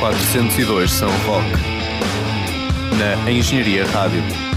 402 São Roque, na Engenharia Rádio.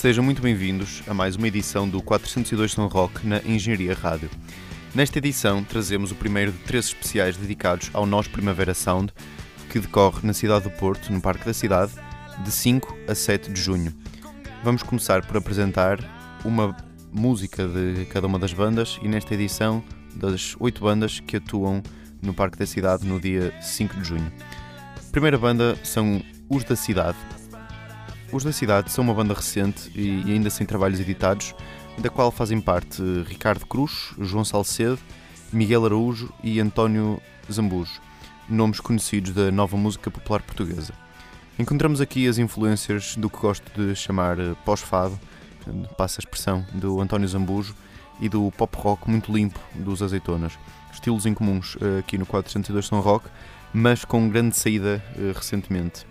Sejam muito bem-vindos a mais uma edição do 402 São Roque na Engenharia Rádio. Nesta edição trazemos o primeiro de três especiais dedicados ao Nós Primavera Sound, que decorre na cidade do Porto, no Parque da Cidade, de 5 a 7 de junho. Vamos começar por apresentar uma música de cada uma das bandas e nesta edição das oito bandas que atuam no Parque da Cidade no dia 5 de junho. A primeira banda são Os da Cidade, os da Cidade são uma banda recente e ainda sem trabalhos editados, da qual fazem parte Ricardo Cruz, João Salcedo, Miguel Araújo e António Zambujo, nomes conhecidos da nova música popular portuguesa. Encontramos aqui as influências do que gosto de chamar pós-fado, passa a expressão, do António Zambujo, e do pop rock muito limpo dos Azeitonas. Estilos incomuns eh, aqui no 402 São Rock, mas com grande saída eh, recentemente.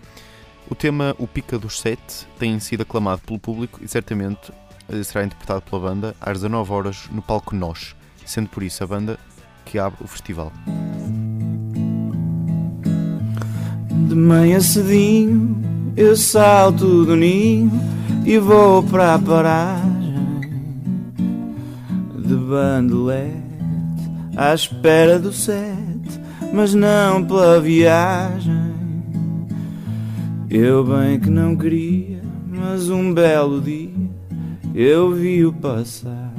O tema O Pica dos Sete tem sido aclamado pelo público e certamente eh, será interpretado pela banda às 19 horas no palco Nós, sendo por isso a banda que abre o festival. De manhã cedinho eu salto do ninho e vou para a paragem de bandolete à espera do sete, mas não pela viagem. Eu bem que não queria, mas um belo dia eu vi-o passar.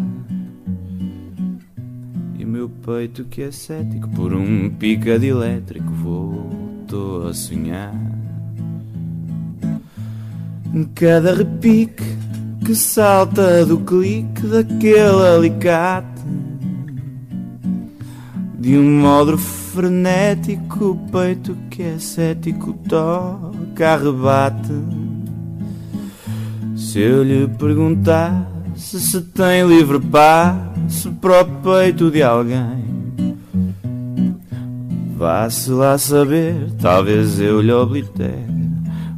E o meu peito que é cético por um pica de elétrico voltou a sonhar. Cada repique que salta do clique daquele alicate de um modo frenético, peito que é cético toca, arrebate. Se eu lhe perguntasse se tem livre passo para o peito de alguém, vá-se lá saber, talvez eu lhe oblitere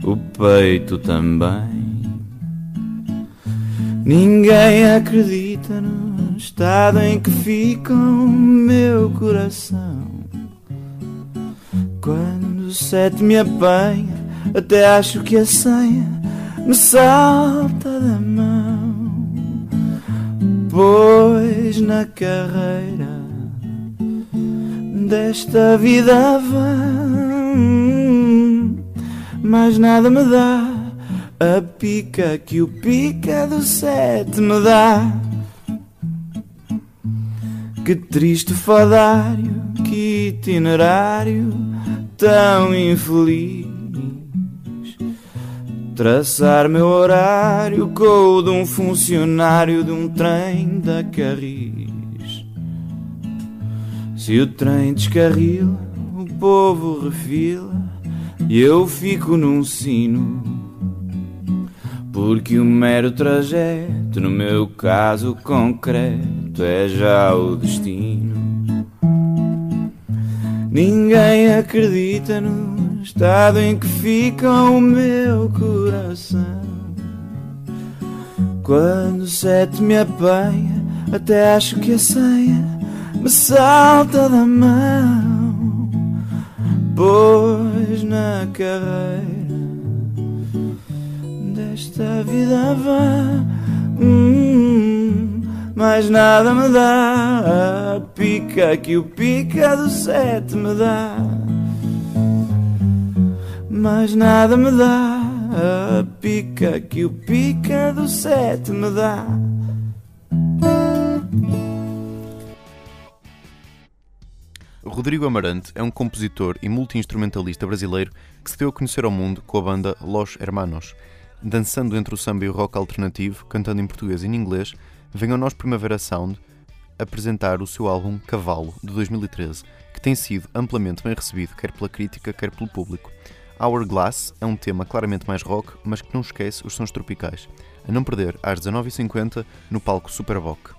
o peito também. Ninguém acredita no estado em que fica o meu coração. Quando o sete me apanha, até acho que a senha me salta da mão. Pois na carreira desta vida vã, mais nada me dá a pica que o pica do sete me dá. Que triste fadário, que itinerário tão infeliz. Traçar meu horário com o de um funcionário de um trem da Carris. Se o trem descarrila, o povo refila e eu fico num sino. Porque o mero trajeto, no meu caso concreto, é já o destino. Ninguém acredita no estado em que fica o meu coração. Quando o sete me apanha, até acho que a senha me salta da mão. Pois na carreira desta vida vã. Hum, mais nada me dá a pica que o pica do sete me dá. Mais nada me dá a pica que o pica do sete me dá. Rodrigo Amarante é um compositor e multi-instrumentalista brasileiro que se deu a conhecer ao mundo com a banda Los Hermanos. Dançando entre o samba e o rock alternativo, cantando em português e em inglês, vem ao Nós Primavera Sound apresentar o seu álbum Cavalo, de 2013, que tem sido amplamente bem recebido quer pela crítica, quer pelo público. Hourglass é um tema claramente mais rock, mas que não esquece os sons tropicais. A não perder às 19h50 no palco Superboc.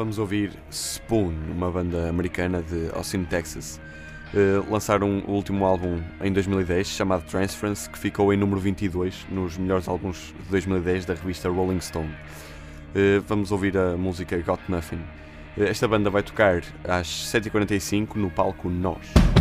Vamos ouvir Spoon, uma banda americana de Austin, Texas. Uh, lançaram o último álbum em 2010 chamado Transference, que ficou em número 22 nos melhores álbuns de 2010 da revista Rolling Stone. Uh, vamos ouvir a música Got Nothing. Uh, esta banda vai tocar às 7h45 no palco Nós.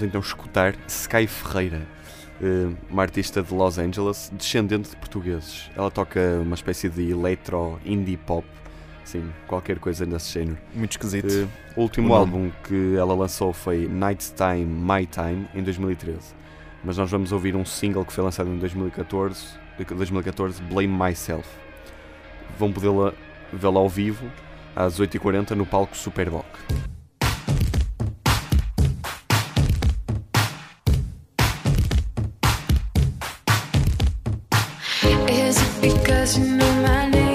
vamos então escutar Sky Ferreira, eh, uma artista de Los Angeles, descendente de portugueses. Ela toca uma espécie de electro indie pop, sim, qualquer coisa nesse género. Muito esquisito. Eh, o último o álbum que ela lançou foi Nighttime My Time, em 2013. Mas nós vamos ouvir um single que foi lançado em 2014, 2014 Blame Myself. Vão poder vê-la ao vivo às 8h40 no palco Superboc. Is it because you know my name?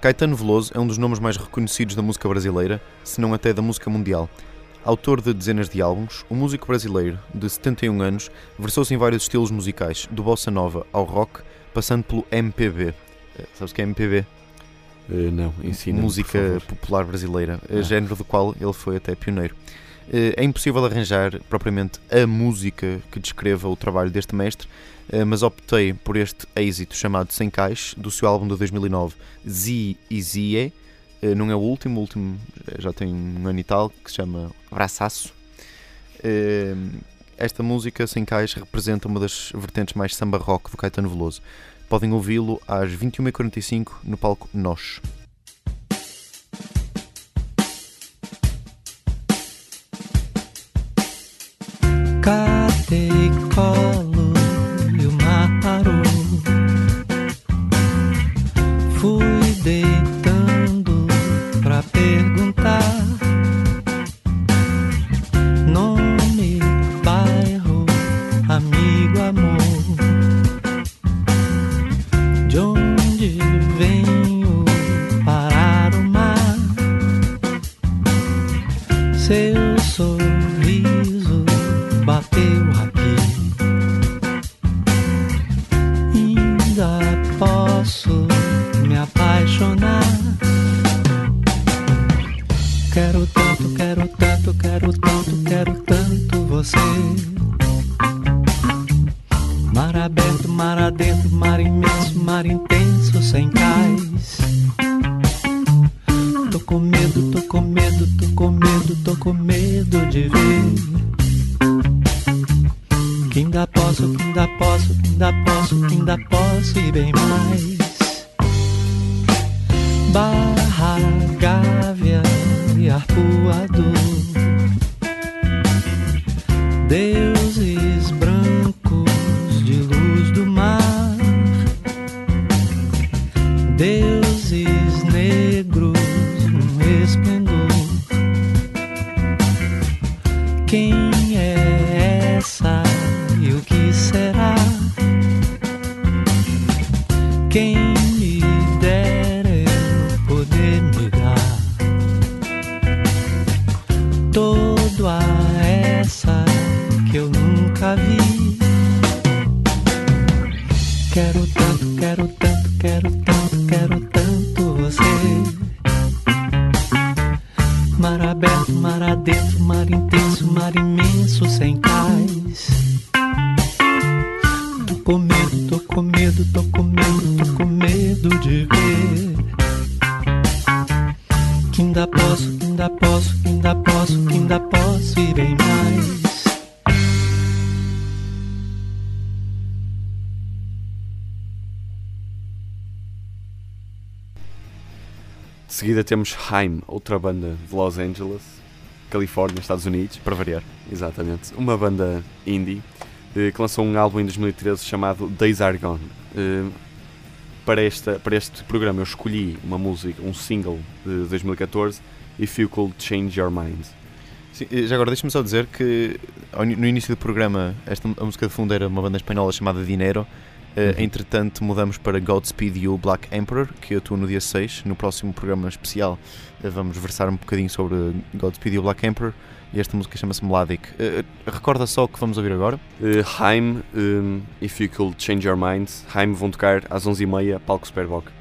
Caetano Veloso é um dos nomes mais reconhecidos da música brasileira, se não até da música mundial. Autor de dezenas de álbuns, o músico brasileiro, de 71 anos, versou-se em vários estilos musicais, do bossa nova ao rock, passando pelo MPB. Eh, Sabes o que é MPB? Eh, não, ensina música popular brasileira, eh, Ah. género do qual ele foi até pioneiro. Eh, É impossível arranjar propriamente a música que descreva o trabalho deste mestre, eh, mas optei por este êxito chamado Sem Cais, do seu álbum de 2009, Zi e Zie. Eh, Não é o último, o último já tem um ano e tal, que se chama Braçaço. Esta música, Sem Cais, representa uma das vertentes mais samba rock do Caetano Veloso. Podem ouvi-lo às 21h45 no palco Nós. Amigo, amor. De onde venho seguida temos Haim, outra banda de Los Angeles, Califórnia, Estados Unidos. Para variar. Exatamente. Uma banda indie eh, que lançou um álbum em 2013 chamado Days Are Gone. Eh, Para, esta, para este programa eu escolhi uma música, um single de 2014, If You Could Change Your Mind. Sim, já agora deixa-me só dizer que no início do programa esta a música de fundo era uma banda espanhola chamada Dinero. Uhum. Entretanto, mudamos para Godspeed You Black Emperor, que atua no dia 6. No próximo programa especial eh, vamos versar um bocadinho sobre Godspeed You Black Emperor. E esta música chama-se Melodic. Eh, eh, recorda só o que vamos ouvir agora. Haim, eh, If You Could Change Your Mind. Haim vão tocar às 11h30, palco Superboc.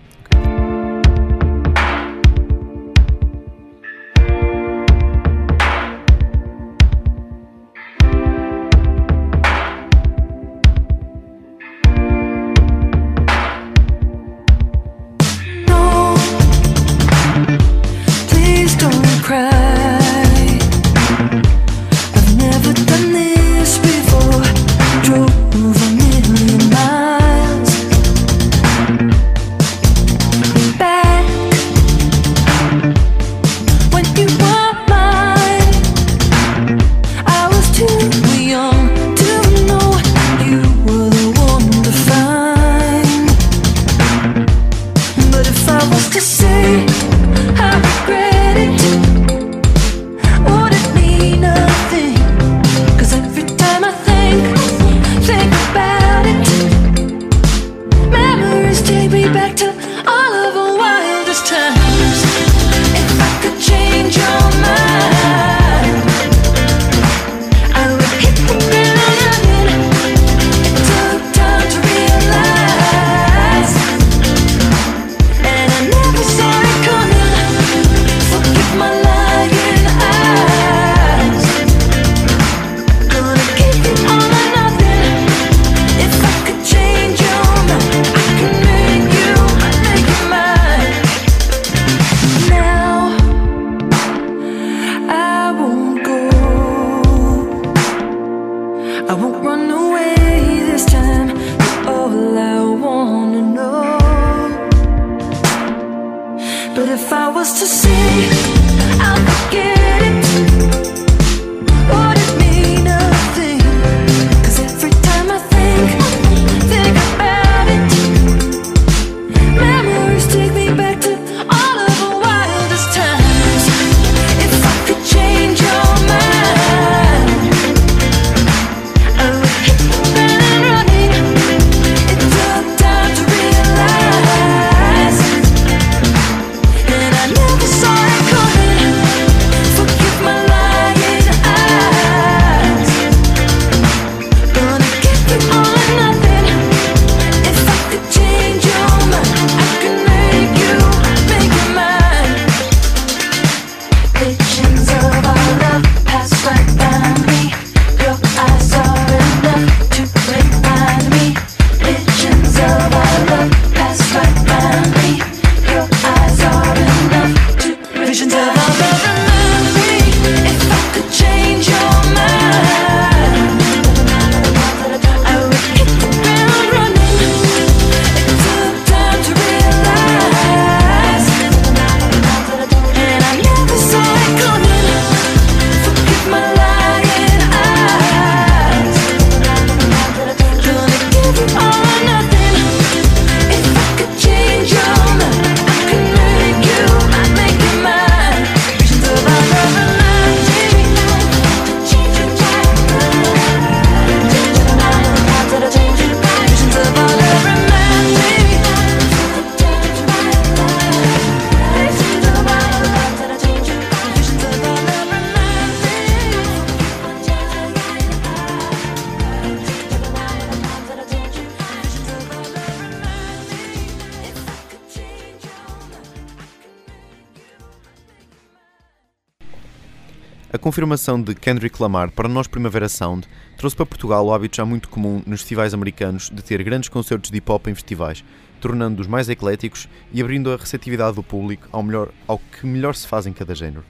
Confirmação de Kendrick Lamar para nós Primavera Sound trouxe para Portugal o hábito já muito comum nos festivais americanos de ter grandes concertos de hip hop em festivais, tornando-os mais ecléticos e abrindo a receptividade do público ao, melhor, ao que melhor se faz em cada género.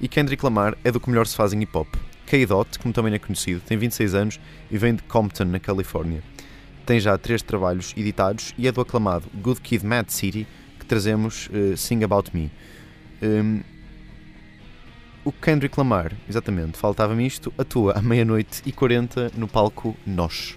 E Kendrick Lamar é do que melhor se faz em hip hop. K-Dot, como também é conhecido, tem 26 anos e vem de Compton, na Califórnia. Tem já três trabalhos editados e é do aclamado Good Kid, Mad City que trazemos eh, Sing About Me. Um, o Kendrick Lamar, exatamente, faltava-me isto, atua à meia-noite e 40 no palco Nós.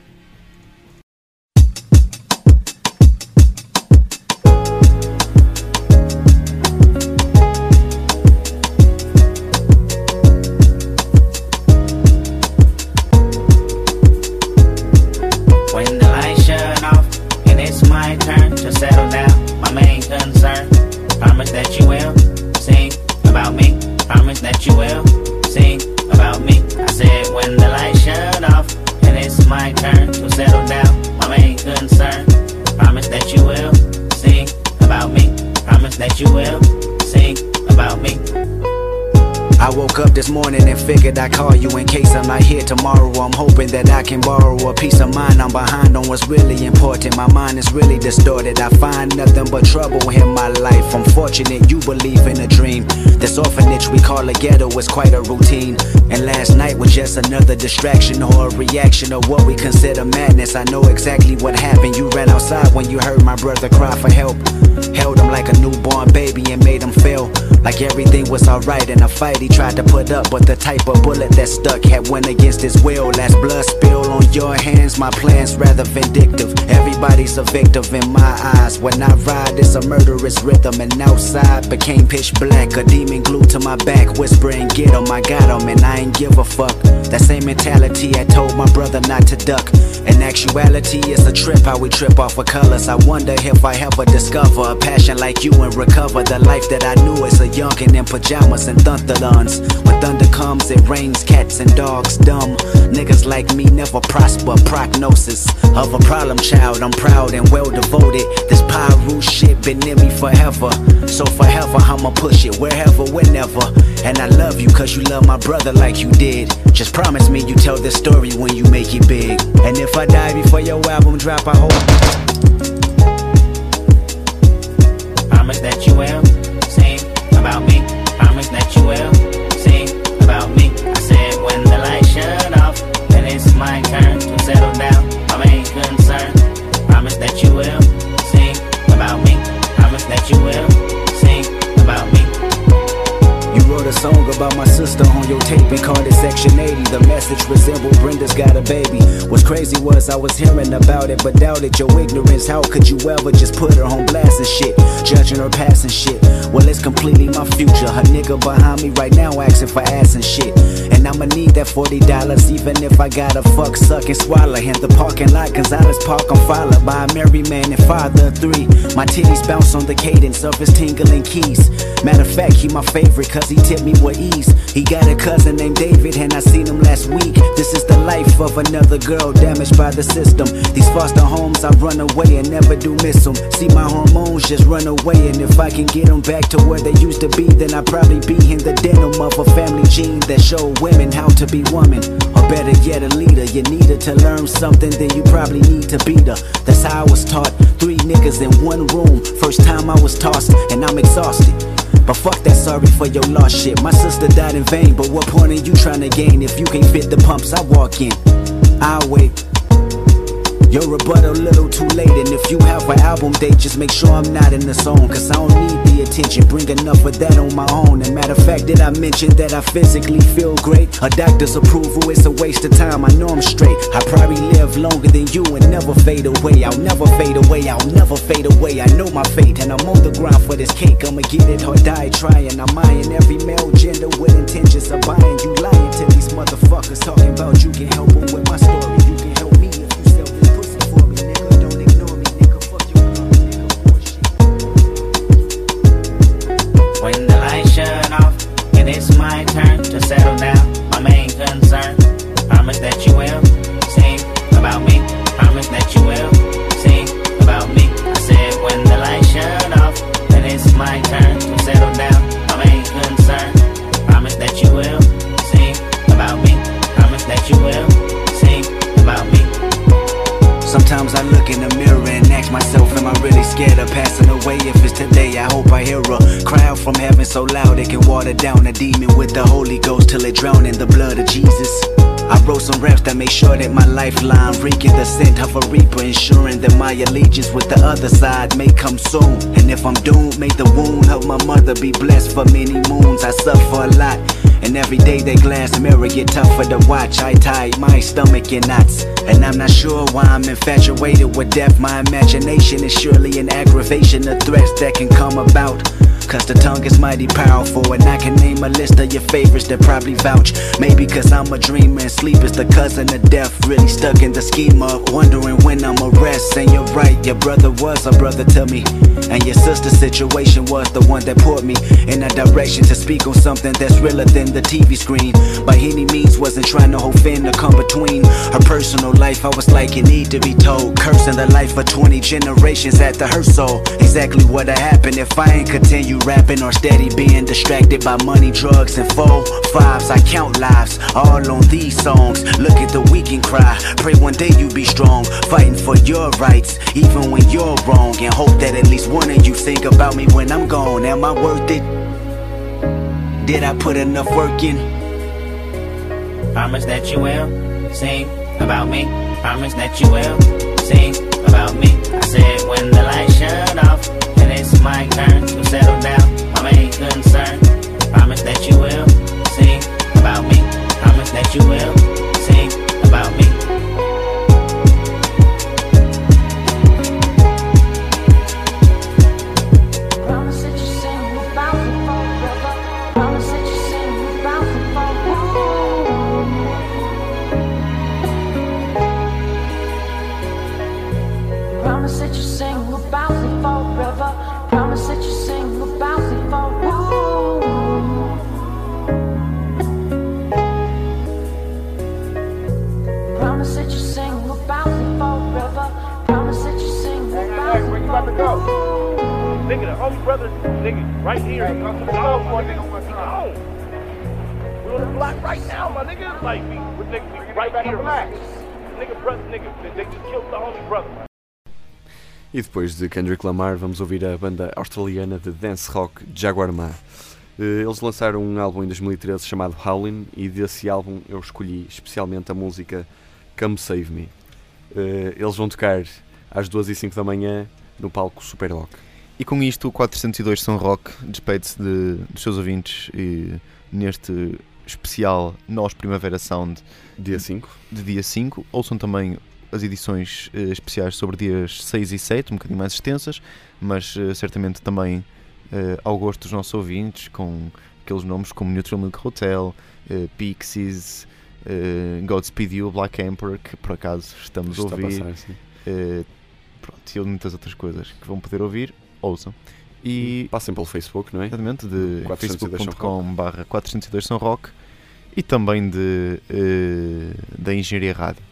Can borrow a piece of mind. I'm behind on what's really important. My mind is really distorted. I find nothing but trouble in my life. I'm fortunate you believe in a dream. This orphanage we call a ghetto is quite a routine. And last night was just another distraction or a reaction of what we consider madness. I know exactly what happened. You ran outside when you heard my brother cry for help. Held him like a newborn baby and made him feel like everything was alright in a fight he tried to put up. But the type of bullet that stuck had went against his will. Last blood spill on your hands, my plan's rather vindictive. Everybody's a victim in my eyes. When I ride, it's a murderous rhythm. And outside became pitch black. A demon glued to my back, whispering, Get him, I got him, and I ain't give a fuck. That same mentality I told my brother not to duck. In actuality, it's a trip how we trip off of colors. I wonder if I ever discover a passion like you and recover the life that I knew as a youngin' in pajamas and thunderlons. When thunder comes, it rains cats and dogs dumb. Niggas like me never prosper. Prognosis of a problem child. I'm proud and well devoted. This Pyru shit been in me forever. So forever, I'ma push it wherever, whenever. And I love you cause you love my brother like you did. Just promise me you tell this story when you make it big. And if I die before your album drop, I hope. Promise that you will coração 180. The message resembled Brenda's got a baby. What's crazy was I was hearing about it, but doubted your ignorance. How could you ever just put her on blast and shit? Judging her past and shit. Well, it's completely my future. Her nigga behind me right now asking for ass and shit. And I'ma need that $40 even if I gotta fuck, suck, and swallow. In the parking lot, Gonzalez Park, I'm followed by a married man and father of three. My titties bounce on the cadence of his tingling keys. Matter of fact, he my favorite cause he tipped me with He got a cousin named David and I seen him last week. This is the life of another girl damaged by the system. These foster homes, I run away and never do miss them. See my hormones just run away and if I can get them back to where they used to be, then I'd probably be in the denim of a family gene that show women how to be woman. Or better yet, a leader. You need her to learn something, then you probably need to beat her. That's how I was taught. Three niggas in one room. First time I was tossed, and I'm exhausted. But fuck that, sorry for your lost shit. My sister died in vain, but what point are you trying to gain if you can't fit the pumps I walk in? I'll wait. Your rebuttal little too late, and if you have an album date, just make sure I'm not in the zone. Cause I don't need the attention, bring enough of that on my own. And matter of fact, did I mention that I physically feel great? A doctor's approval is a waste of time, I know I'm straight. I probably live longer than you and never fade away. I'll never fade away, I'll never fade away. I know my fate, and I'm on the ground for this cake. I'ma get it or die trying. I'm that my allegiance with the other side may come soon. And if I'm doomed, may the wound of my mother be blessed for many moons. I suffer a lot, and every day that glass mirror get tougher to watch. I tie my stomach in knots, and I'm not sure why I'm infatuated with death. My imagination is surely an aggravation of threats that can come about. Cause the tongue is mighty powerful, and I can name a list of your favorites that probably vouch. Maybe cause I'm a dreamer and sleep is the cousin of death. Really stuck in the scheme of wondering when I'ma rest. And you're right, your brother was a brother to me. And your sister's situation was the one that put me in a direction to speak on something that's realer than the TV screen. By any means, wasn't trying to hold fin to come between her personal life. I was like, you need to be told. Cursing the life of 20 generations at the her soul. Exactly what'd happen if I ain't continue rapping or steady being distracted by money, drugs, and four fives. I count lives all on these songs. Look at the weak and cry. Pray one day you be strong, fighting for your rights, even when you're wrong. And hope that at least one of you think about me when I'm gone. Am I worth it? Did I put enough work in? Promise that you will sing about me. Promise that you will sing about me. I said when the lights shut off my turn to settle down. My main concern. Promise that you will sing about me. Promise that you will Nigga, the only brother, nigga, right here. We're on the block right now, my nigga. Like, we, we, we right here. Nigga, brother, nigga, they, just killed the brother, man. E depois de Kendrick Lamar, vamos ouvir a banda australiana de dance rock Jaguar Ma. Eh, Eles lançaram um álbum em 2013 chamado Howlin' e desse álbum eu escolhi especialmente a música Come Save Me. Eh, Eles vão tocar às 2 e 5 da manhã no palco Super Rock. E com isto, o 402 São Rock despede-se de, dos seus ouvintes e neste especial Nós Primavera Sound Dia 5. de dia 5. Ouçam também as edições eh, especiais sobre dias 6 e 7, um bocadinho mais extensas, mas eh, certamente também eh, ao gosto dos nossos ouvintes, com aqueles nomes como Neutral Milk Hotel, Pixies, Godspeed You, Black Emperor, que por acaso estamos a Está a ouvir, passar, sim. eh, pronto, e muitas outras coisas que vão poder ouvir, ouçam. E Passem pelo Facebook, não é? exatamente de 402 São facebook.com.br 402 São Roque e também de, eh, da Engenharia Rádio.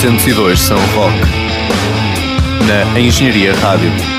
402 São Roque. Na Engenharia Rádio.